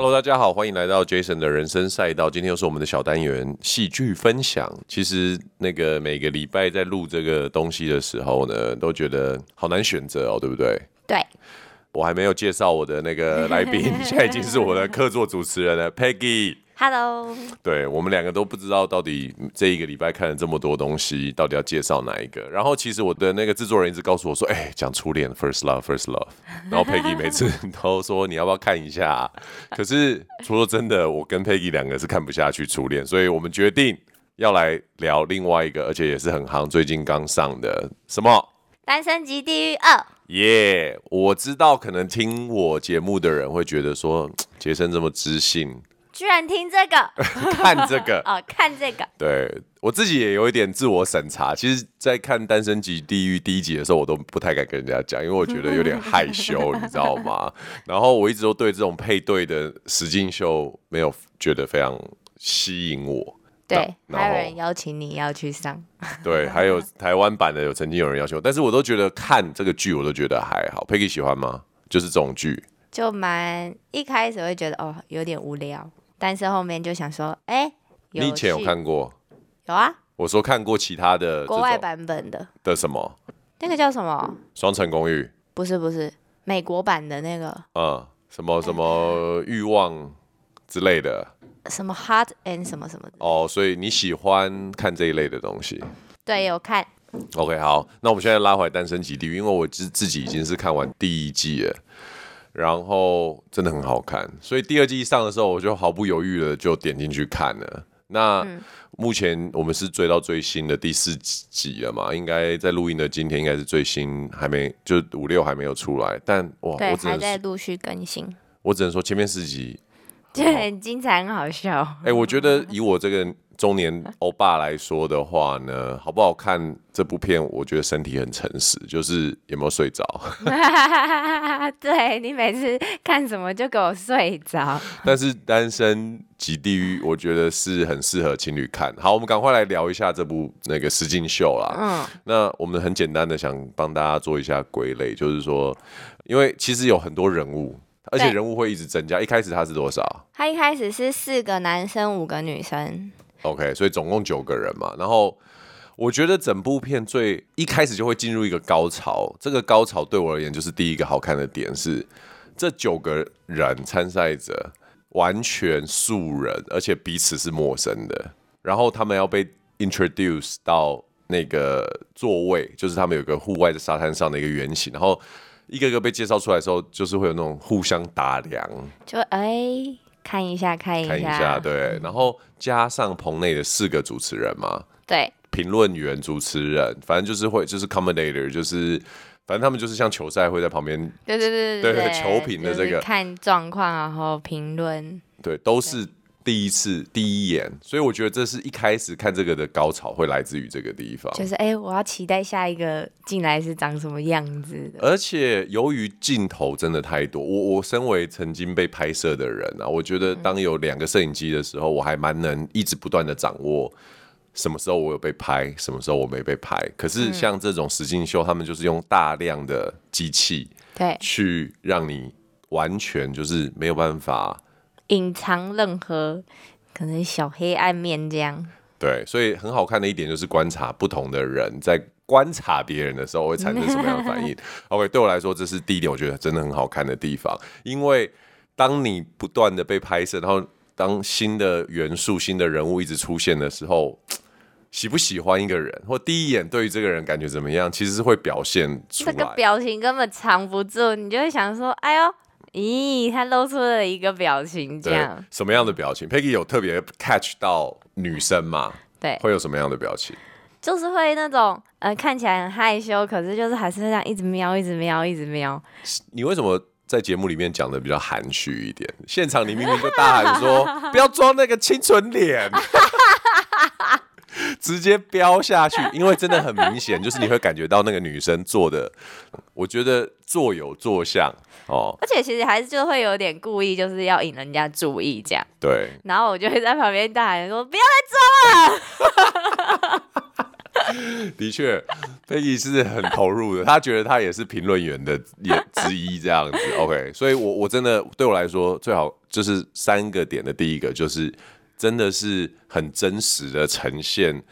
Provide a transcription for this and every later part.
Hello，大家好，欢迎来到 Jason 的人生赛道。今天又是我们的小单元戏剧分享。其实那个每个礼拜在录这个东西的时候呢，都觉得好难选择哦，对不对？对。我还没有介绍我的那个来宾，现在已经是我的客座主持人了，Peggy。Hello，对，我们两个都不知道到底这一个礼拜看了这么多东西，到底要介绍哪一个。然后其实我的那个制作人一直告诉我说：“哎，讲初恋，First Love，First Love。”然后 Peggy 每次 都说：“你要不要看一下？”可是说真的，我跟 Peggy 两个是看不下去初恋，所以我们决定要来聊另外一个，而且也是很夯，最近刚上的什么《单身即地狱二》。耶，yeah, 我知道可能听我节目的人会觉得说，杰森这么知性。居然听这个，看这个 哦，看这个。对，我自己也有一点自我审查。其实，在看《单身即地狱》第一集的时候，我都不太敢跟人家讲，因为我觉得有点害羞，你知道吗？然后我一直都对这种配对的实境秀没有觉得非常吸引我。对，还有人邀请你要去上。对，还有台湾版的有曾经有人邀请我，但是我都觉得看这个剧，我都觉得还好。Peggy 喜欢吗？就是这种剧，就蛮一开始会觉得哦，有点无聊。但是后面就想说，哎、欸，你以前有看过？有啊。我说看过其他的国外版本的的什么？那个叫什么？双层公寓？不是不是，美国版的那个。嗯，什么什么欲望之类的？什么 Heart and 什么什么的？哦，所以你喜欢看这一类的东西？对，有看。OK，好，那我们现在拉回来《单身即地狱》，因为我自自己已经是看完第一季了。然后真的很好看，所以第二季一上的时候，我就毫不犹豫的就点进去看了。那、嗯、目前我们是追到最新的第四集了嘛？应该在录音的今天应该是最新，还没就五六还没有出来。但哇，对，我只能还在陆续更新。我只能说前面四集就很精彩，很好笑。哎、欸，我觉得以我这个。中年欧巴来说的话呢，好不好看这部片？我觉得身体很诚实，就是有没有睡着？对，你每次看什么就给我睡着。但是《单身即地狱》我觉得是很适合情侣看。好，我们赶快来聊一下这部那个实境秀啦。嗯，那我们很简单的想帮大家做一下归类，就是说，因为其实有很多人物，而且人物会一直增加。一开始他是多少？他一开始是四个男生，五个女生。OK，所以总共九个人嘛。然后我觉得整部片最一开始就会进入一个高潮。这个高潮对我而言就是第一个好看的点是，这九个人参赛者完全素人，而且彼此是陌生的。然后他们要被 introduce 到那个座位，就是他们有个户外的沙滩上的一个圆形。然后一个个被介绍出来的时候，就是会有那种互相打量，就哎。欸看一下，看一下，看一下，对，然后加上棚内的四个主持人嘛，对，评论员、主持人，反正就是会，就是 commentator，就是反正他们就是像球赛会在旁边，对对对对对，球评的这个。看状况，然后评论，对，都是。第一次第一眼，所以我觉得这是一开始看这个的高潮会来自于这个地方，就是哎、欸，我要期待下一个进来是长什么样子的。而且由于镜头真的太多，我我身为曾经被拍摄的人啊，我觉得当有两个摄影机的时候，我还蛮能一直不断的掌握什么时候我有被拍，什么时候我没被拍。可是像这种实境秀，他们就是用大量的机器，对，去让你完全就是没有办法。隐藏任何可能小黑暗面，这样对，所以很好看的一点就是观察不同的人在观察别人的时候会产生什么样的反应。OK，对我来说这是第一点，我觉得真的很好看的地方。因为当你不断的被拍摄，然后当新的元素、新的人物一直出现的时候，喜不喜欢一个人，或第一眼对于这个人感觉怎么样，其实是会表现出来。这个表情根本藏不住，你就会想说：“哎呦。”咦，他露出了一个表情，这样什么样的表情？Peggy 有特别 catch 到女生吗？对，会有什么样的表情？就是会那种呃，看起来很害羞，可是就是还是这样一直瞄，一直瞄，一直瞄。你为什么在节目里面讲的比较含蓄一点？现场你明明就大喊说 不要装那个清纯脸，直接飙下去，因为真的很明显，就是你会感觉到那个女生做的，我觉得做有做相。哦，而且其实还是就会有点故意，就是要引人家注意这样。对。然后我就会在旁边大喊说：“不要再装了！” 的确，Peggy 是很投入的，他觉得他也是评论员的也之一这样子。OK，所以我我真的对我来说最好就是三个点的第一个就是真的是很真实的呈现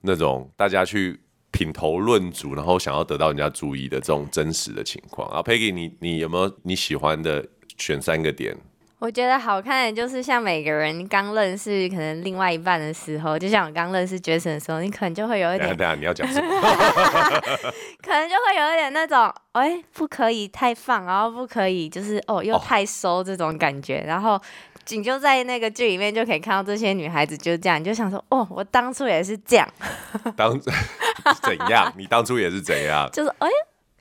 那种大家去品头论足，然后想要得到人家注意的这种真实的情况。啊，Peggy，你你有没有你喜欢的选三个点？我觉得好看的就是像每个人刚认识可能另外一半的时候，就像我刚认识 Jason 的时候，你可能就会有一点，等下你要讲什么？可能就会有一点那种，哎、欸，不可以太放，然后不可以就是哦又太收这种感觉，哦、然后仅就在那个剧里面就可以看到这些女孩子就这样，你就想说，哦，我当初也是这样，当怎样？你当初也是怎样？就是哎，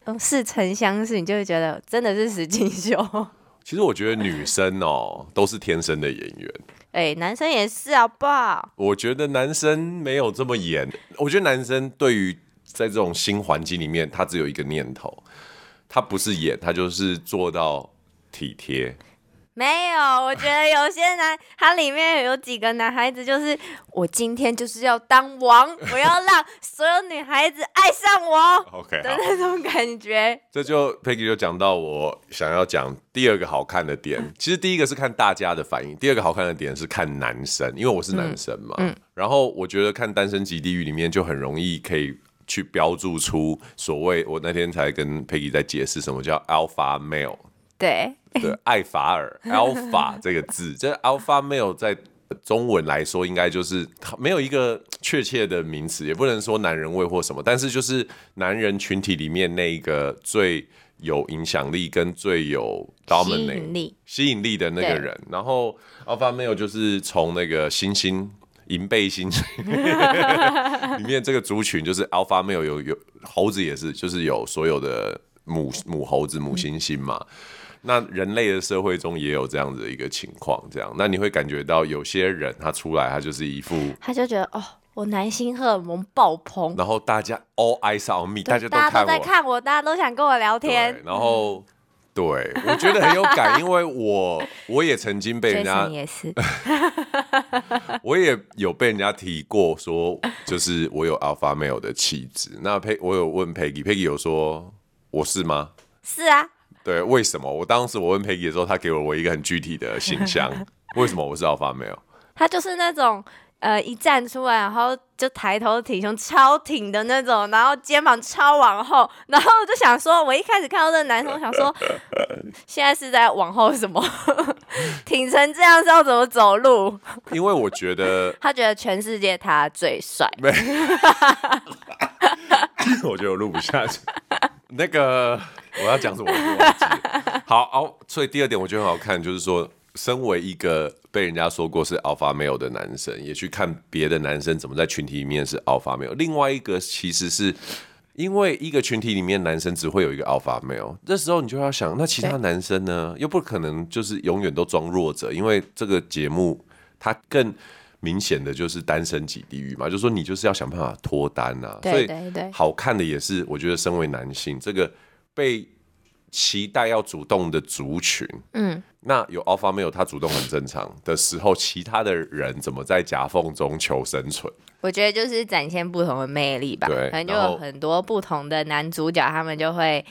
嗯，似曾相识，你就会觉得真的是实境秀。其实我觉得女生哦都是天生的演员，哎、欸，男生也是好不好？我觉得男生没有这么演。我觉得男生对于在这种新环境里面，他只有一个念头，他不是演，他就是做到体贴。没有，我觉得有些男，他里面有几个男孩子，就是我今天就是要当王，我要让所有女孩子爱上我，OK 的那种感觉。这就 Peggy 就讲到我想要讲第二个好看的点。其实第一个是看大家的反应，第二个好看的点是看男生，因为我是男生嘛。嗯。嗯，然后我觉得看《单身级地狱》里面就很容易可以去标注出所谓，我那天才跟 Peggy 在解释什么叫 Alpha Male。对。对，艾法尔 （alpha） 这个字，这 alpha male 在中文来说，应该就是没有一个确切的名词，也不能说男人味或什么，但是就是男人群体里面那一个最有影响力跟最有 dominate 吸引力，吸引力的那个人。然后 alpha male 就是从那个猩猩银背猩猩 里面这个族群，就是 alpha male 有有猴子也是，就是有所有的母母猴子、母猩猩嘛。嗯那人类的社会中也有这样子的一个情况，这样，那你会感觉到有些人他出来，他就是一副，他就觉得哦，我男性荷尔蒙爆棚，然后大家 all eyes on me，大家都看我，在看我，大家都想跟我聊天，然后对我觉得很有感，因为我我也曾经被人家也是，我也有被人家提过说，就是我有 alpha male 的气质。那佩我有问 Peggy，Peggy 有说我是吗？是啊。对，为什么？我当时我问 Peggy 的时候，他给了我一个很具体的形象。为什么我是 Alpha Male？他就是那种呃，一站出来，然后就抬头挺胸超挺的那种，然后肩膀超往后，然后我就想说，我一开始看到这个男生，我想说，现在是在往后什么？挺成这样是要怎么走路？因为我觉得 他觉得全世界他最帅。没，我觉得我录不下去。那个我要讲什么？我忘记了。好，哦，所以第二点我觉得很好看，就是说，身为一个被人家说过是 alpha male 的男生，也去看别的男生怎么在群体里面是 alpha male。另外一个其实是因为一个群体里面男生只会有一个 alpha male，这时候你就要想，那其他男生呢？又不可能就是永远都装弱者，因为这个节目它更。明显的就是单身级地狱嘛，就是说你就是要想办法脱单啊，对对对，所以好看的也是，我觉得身为男性，这个被期待要主动的族群，嗯，那有 alpha male 他主动很正常的时候，其他的人怎么在夹缝中求生存？我觉得就是展现不同的魅力吧，对，可能就有很多不同的男主角，他们就会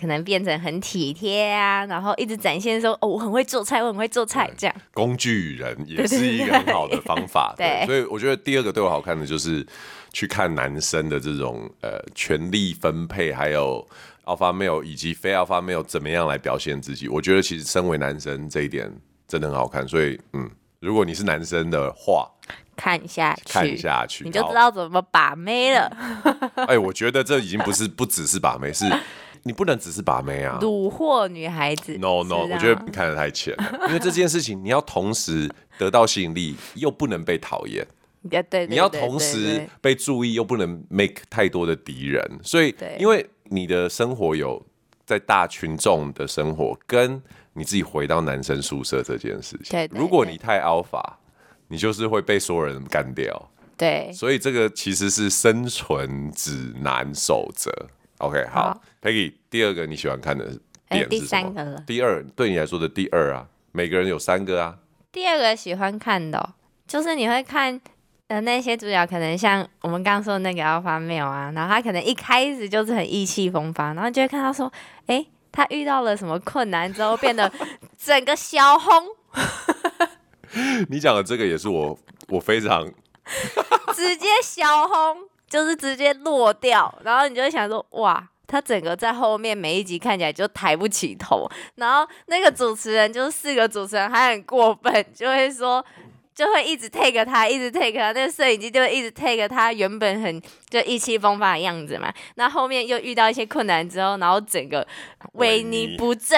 可能变成很体贴啊，然后一直展现说哦，我很会做菜，我很会做菜，这样。工具人也是一个很好的方法，对，对，对，所以我觉得第二个对我好看的就是去看男生的这种呃权力分配，还有 alpha male 以及非 alpha male 怎么样来表现自己，我觉得其实身为男生这一点真的很好看，所以嗯，如果你是男生的话。看下去，看下去，你就知道怎么把妹了。哎、欸，我觉得这已经不是 不只是把妹，是你不能只是把妹啊，虏获女孩子。No No，我觉得你看得太浅了，因为这件事情你要同时得到吸引力，又不能被讨厌。对对，你要同时被注意，又不能 make 太多的敌人。所以，因为你的生活有在大群众的生活，跟你自己回到男生宿舍这件事情，如果你太 alpha。你就是会被所有人干掉，对，所以这个其实是生存指南守则。OK，好，好，Peggy，第二个你喜欢看的点是什么？欸，第三个了。第二，对你来说的第二啊，每个人有三个啊。第二个喜欢看的，哦，就是你会看，呃，那些主角可能像我们刚刚说的那个 Alpha Male 啊，然后他可能一开始就是很意气风发，然后就会看到说，哎，他遇到了什么困难之后，变得 整个小红。你讲的这个也是我我非常 直接小红，就是直接落掉，然后你就会想说，哇。他整个在后面每一集看起来就抬不起头，然后那个主持人就是四个主持人还很过分，就会说就会一直 take 他，一直 take 他，那个摄影机就会一直 take 他原本很就意气风发的样子嘛。那后面又遇到一些困难之后，然后整个萎靡不振。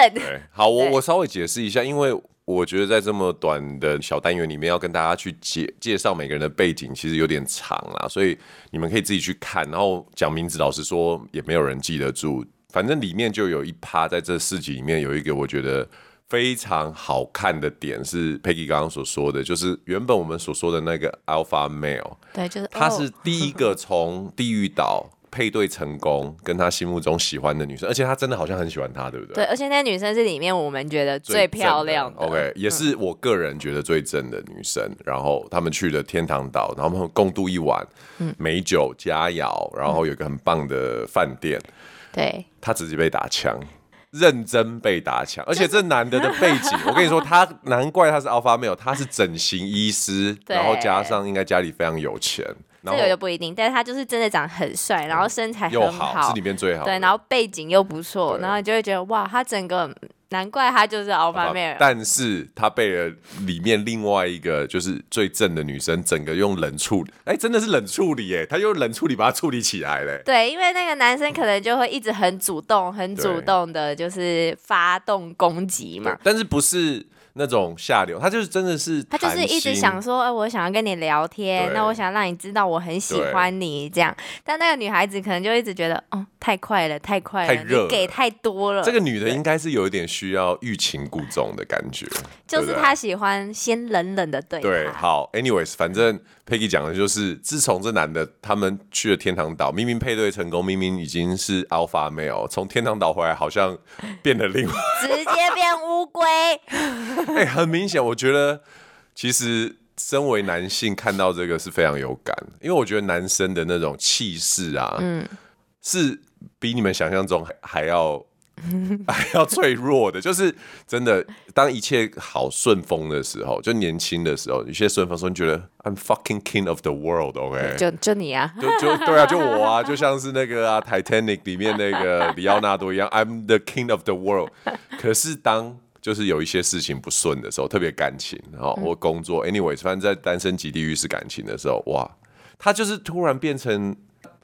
好，我我稍微解释一下，因为。我觉得在这么短的小单元里面，要跟大家去介介绍每个人的背景，其实有点长啦，所以你们可以自己去看。然后讲名字，老实说也没有人记得住。反正里面就有一趴，在这四集里面有一个我觉得非常好看的点，是 Peggy 刚刚所说的，就是原本我们所说的那个 Alpha Male，对，就是他是第一个从地狱岛。配对成功，跟他心目中喜欢的女生，而且他真的好像很喜欢她，对不对？对，而且那女生是里面我们觉得最漂亮的。OK，也是我个人觉得最正的女生。嗯、然后他们去了天堂岛，然后他们共度一晚美酒佳肴，然后有一个很棒的饭店。对，他直接被打枪，认真被打枪，而且这男的的背景，我跟你说，他难怪他是 Alpha Male，他是整形医师，然后加上应该家里非常有钱。这个就不一定，但是他就是真的长得很帅，然后身材又好，好，是里面最好。对，然后背景又不错，然后你就会觉得哇，他整个难怪他就是 Alpha Male。但是他被了里面另外一个就是最正的女生，整个用冷处理，哎，真的是冷处理耶，他用冷处理把他处理起来嘞。对，因为那个男生可能就会一直很主动，很主动的，就是发动攻击嘛。但是不是？那种下流，他就是真的是，他就是一直想说，哎、呃，我想要跟你聊天，那我想让你知道我很喜欢你这样。但那个女孩子可能就一直觉得，哦，太快了，太快了，太热了，你给太多了。这个女的应该是有一点需要欲擒故纵的感觉，就是她喜欢先冷冷的对。对，好，anyways，反正。Peggy 讲的就是，自从这男的他们去了天堂岛，明明配对成功，明明已经是 Alpha Male，从天堂岛回来好像变得另外，直接变乌龟。哎、欸，很明显，我觉得其实身为男性看到这个是非常有感，因为我觉得男生的那种气势啊，嗯，是比你们想象中还要。还要脆弱的，就是真的。当一切好顺风的时候，就年轻的时候，一切顺风说，你觉得 I'm fucking king of the world，OK？就就你啊，就就对啊，就我啊，就像是那个啊，Titanic 里面那个里奥纳多一样，I'm the king of the world。可是当就是有一些事情不顺的时候，特别感情，然后或工作，anyways，反正在单身即地狱是感情的时候，哇，他就是突然变成。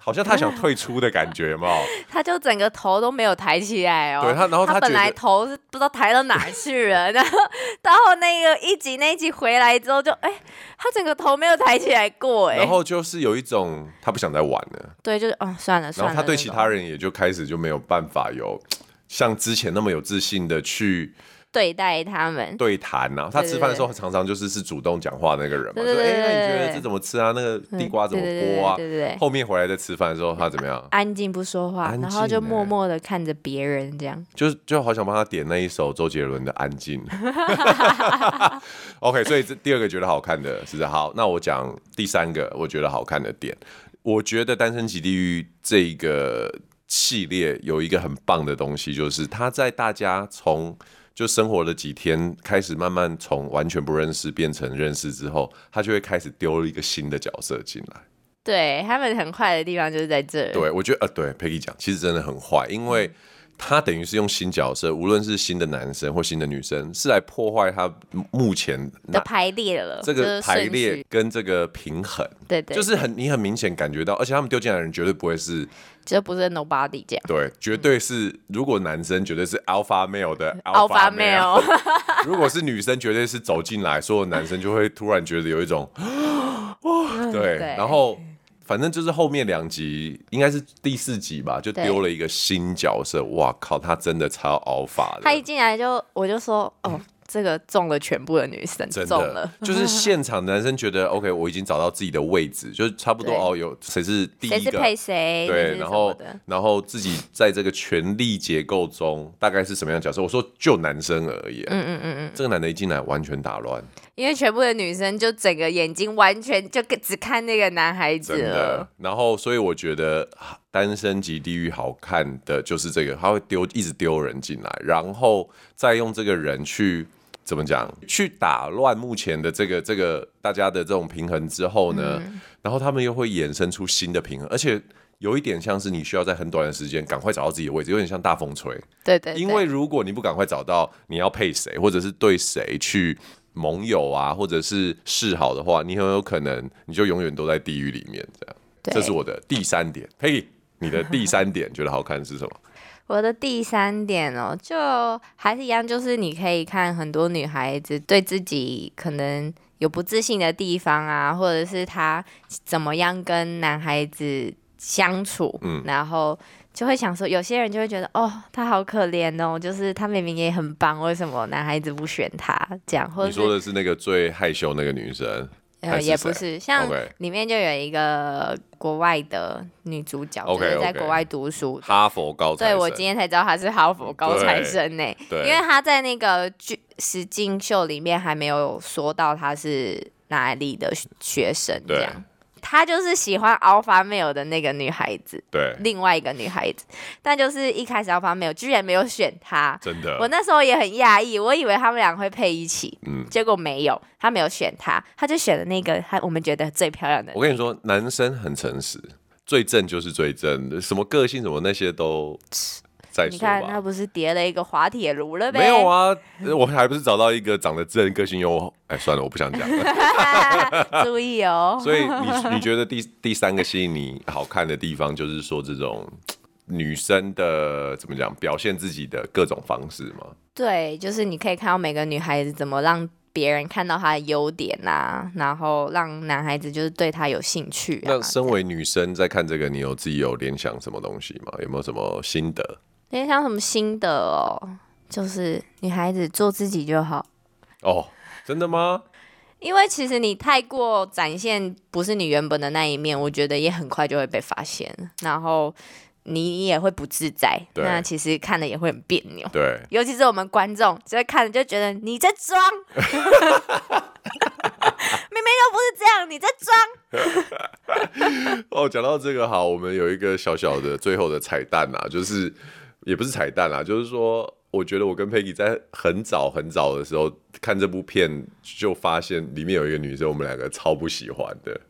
好像他想退出的感觉，有没有？他就整个头都没有抬起来哦。对他，然后他，他本来头是不知道抬到哪去了，然后到那个一集那一集回来之后就，就哎，他整个头没有抬起来过哎。然后就是有一种他不想再玩了。对，就是哦，算了算了。然后他对其他人也就开始就没有办法有像之前那么有自信的去。对待他们对谈呐，他吃饭的时候常常就是是主动讲话那个人嘛，说哎，那你觉得这怎么吃啊？那个地瓜怎么剥啊？对对对。后面回来再吃饭的时候，他怎么样？安静不说话，然后就默默的看着别人这样。就是就好想帮他点那一首周杰伦的《安静》。OK，所以这第二个觉得好看的是好，那我讲第三个我觉得好看的点，我觉得《单身即地狱》这一个系列有一个很棒的东西，就是他在大家从就生活了几天，开始慢慢从完全不认识变成认识之后，他就会开始丢了一个新的角色进来。对，他们很坏的地方就是在这。对，我觉得呃，对，Peggy 讲，其实真的很坏，因为他等于是用新角色，无论是新的男生或新的女生，是来破坏他目前的排列了。这个排列跟这个平衡，对，对对，就是很你很明显感觉到，而且他们丢进来的人绝对不会是。这不是 nobody 这样，对，绝对是。如果男生绝对是 alpha male 的 alpha male，如果是女生，绝对是走进来，所有男生就会突然觉得有一种 哇，对。然后反正就是后面两集，应该是第四集吧，就丢了一个新角色。哇靠，他真的超 alpha 的。他一进来就，我就说，哦。这个中了全部的女生，真中了，就是 现场男生觉得 OK，我已经找到自己的位置，就是差不多哦，有谁是第一个，谁是配谁，对，然后然后自己在这个权力结构中大概是什么样的角色？我说就男生而已，嗯嗯嗯嗯，这个男的一进来完全打乱，因为全部的女生就整个眼睛完全就只看那个男孩子了，然后所以我觉得。单身即地狱好看的就是这个，他会丢一直丢人进来，然后再用这个人去怎么讲，去打乱目前的这个这个大家的这种平衡之后呢，嗯、然后他们又会衍生出新的平衡，而且有一点像是你需要在很短的时间赶快找到自己的位置，有点像大风吹。对，对对，因为如果你不赶快找到你要配谁，或者是对谁去盟友啊，或者是示好的话，你很有可能你就永远都在地狱里面这样。这是我的第三点，嘿。你的第三点觉得好看是什么？我的第三点哦，就还是一样，就是你可以看很多女孩子对自己可能有不自信的地方啊，或者是她怎么样跟男孩子相处，嗯，然后就会想说，有些人就会觉得，哦，她好可怜哦，就是她明明也很棒，为什么男孩子不选她？这样，或者你说的是那个最害羞那个女生？呃，也不是，像里面就有一个国外的女主角，okay, 就是在国外读书，okay. 哈佛高材生。对，我今天才知道她是哈佛高材生呢，因为她在那个剧实境秀里面还没有说到她是哪里的学生这样。他就是喜欢 Alpha male 的那个女孩子，对，另外一个女孩子，但就是一开始 Alpha male 居然没有选她，真的，我那时候也很讶异，我以为他们俩会配一起，嗯，结果没有，他没有选她，他就选了那个他我们觉得最漂亮的。我跟你说，男生很诚实，最正就是最正，什么个性什么那些都。你看他不是叠了一个滑铁卢了呗？没有啊，我还不是找到一个长得自然、个性又……哎，算了，我不想讲了。注意哦。所以你 你觉得第第三个吸引你好看的地方，就是说这种女生的怎么讲，表现自己的各种方式吗？对，就是你可以看到每个女孩子怎么让别人看到她的优点啊，然后让男孩子就是对她有兴趣啊。那身为女生在看这个，你有自己有联想什么东西吗？有没有什么心得？联想什么心得哦？就是女孩子做自己就好。哦，真的吗？因为其实你太过展现不是你原本的那一面，我觉得也很快就会被发现，然后你也会不自在。对那其实看了也会很别扭。对，尤其是我们观众，就会看着就觉得你在装，明明又不是这样，你在装。哦，讲到这个好，我们有一个小小的最后的彩蛋啊，就是。也不是彩蛋啦，就是说，我觉得我跟 Peggy 在很早很早的时候看这部片，就发现里面有一个女生，我们两个超不喜欢的。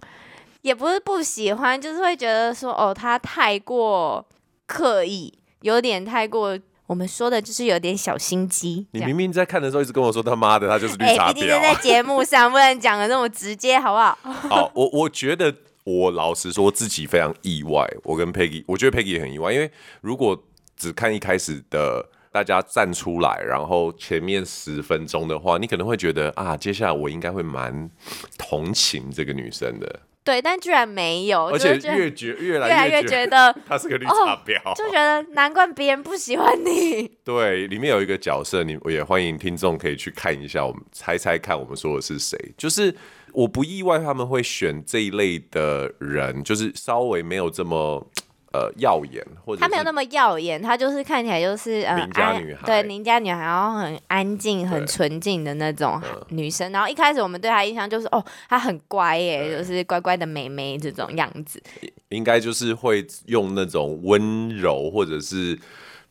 也不是不喜欢，就是会觉得说，哦，她太过刻意，有点太过。我们说的就是有点小心机。你明明在看的时候一直跟我说他妈的，他就是绿茶婊。欸、在 节目上不能讲的那么直接，好不好？好，我我觉得我老实说自己非常意外。我跟 Peggy，我觉得 Peggy 也很意外，因为如果。只看一开始的大家站出来，然后前面十分钟的话，你可能会觉得啊，接下来我应该会蛮同情这个女生的。对，但居然没有，而且越觉越来越，觉得她 是个绿茶婊，哦，就觉得难怪别人不喜欢你。对，里面有一个角色，你我也欢迎听众可以去看一下，我们猜猜看，我们说的是谁？就是我不意外他们会选这一类的人，就是稍微没有这么。呃，耀眼，或者她没有那么耀眼，她就是看起来就是呃，邻家女孩，对，邻家女孩，然后很安静、很纯净的那种女生。然后一开始我们对她印象就是，哦，她很乖耶，就是乖乖的妹妹这种样子。应该就是会用那种温柔，或者是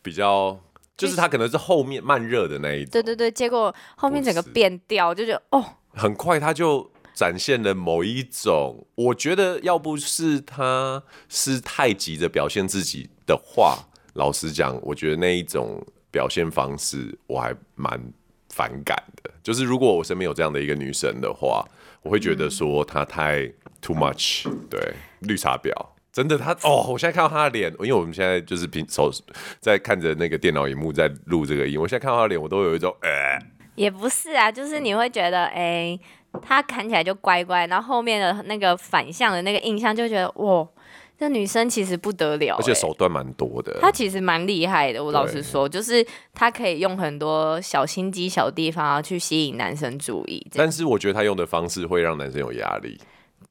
比较，就是她可能是后面慢热的那一种。对对对，结果后面整个变调，就觉得哦，很快她就。展现了某一种，我觉得要不是他是太急着表现自己的话，老实讲，我觉得那一种表现方式我还蛮反感的。就是如果我身边有这样的一个女生的话，我会觉得说她太 too much，对，绿茶婊，真的她哦，我现在看到她的脸，因为我们现在就是平手在看着那个电脑荧幕在录这个音，我现在看到她的脸，我都有一种呃，也不是啊，就是你会觉得哎。他看起来就乖乖，然后后面的那个反向的那个印象就觉得哇，这女生其实不得了，欸，而且手段蛮多的。她其实蛮厉害的，我老实说，就是她可以用很多小心机、小地方去吸引男生注意。但是我觉得她用的方式会让男生有压力。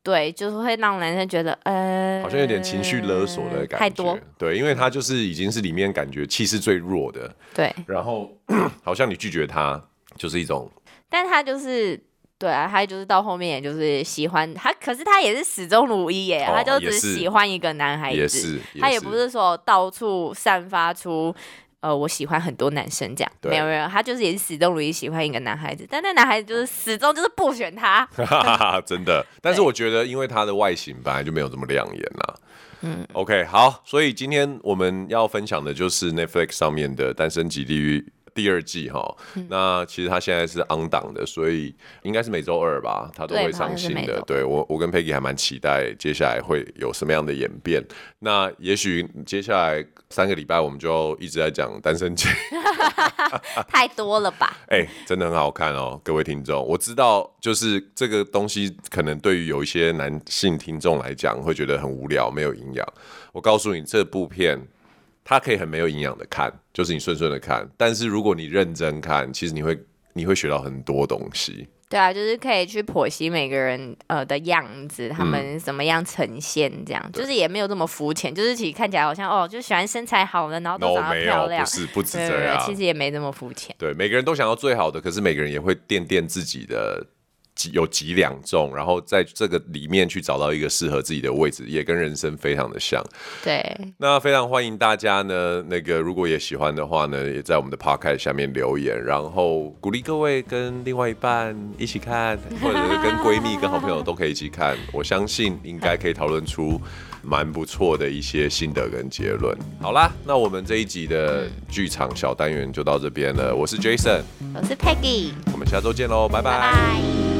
对，就是会让男生觉得，呃，好像有点情绪勒索的感觉。太多。对，因为她就是已经是里面感觉气势最弱的。对。然后 好像你拒绝她，就是一种。但她就是，对啊，他就是到后面也就是喜欢他，可是他也是始终如一耶，哦、他就只喜欢一个男孩子，也是，也是他也不是说到处散发出。呃，我喜欢很多男生这样，没有没有，他就是也是始终如一喜欢一个男孩子，但那男孩子就是始终就是不选他，真的。但是我觉得，因为他的外形本来就没有这么亮眼呐。嗯，OK，好，所以今天我们要分享的就是 Netflix 上面的《单身即地狱》。第二季哈，那其实他现在是 on 档的，所以应该是每周二吧，他都会上新的。对，我，我跟 Peggy 还蛮期待接下来会有什么样的演变。那也许接下来三个礼拜我们就一直在讲单身节，太多了吧？哎、欸，真的很好看哦，各位听众，我知道就是这个东西可能对于有一些男性听众来讲会觉得很无聊，没有营养。我告诉你，这部片。它可以很没有营养的看，就是你顺顺的看。但是如果你认真看，其实你会你会学到很多东西。对啊，就是可以去剖析每个人呃的样子，他们怎么样呈现，这样、嗯、就是也没有这么肤浅。就是其实看起来好像哦，就喜欢身材好的，然后都长得漂亮，no, 不是不止这样。其实也没这么肤浅。对，每个人都想要最好的，可是每个人也会垫垫自己的。有几两重，然后在这个里面去找到一个适合自己的位置，也跟人生非常的像。对，那非常欢迎大家呢，那个如果也喜欢的话呢，也在我们的 podcast 下面留言，然后鼓励各位跟另外一半一起看，或者是跟闺蜜、跟好朋友都可以一起看。我相信应该可以讨论出蛮不错的一些心得跟结论。好啦，那我们这一集的剧场小单元就到这边了。我是 Jason，我是 Peggy，我们下周见喽，拜拜。拜拜。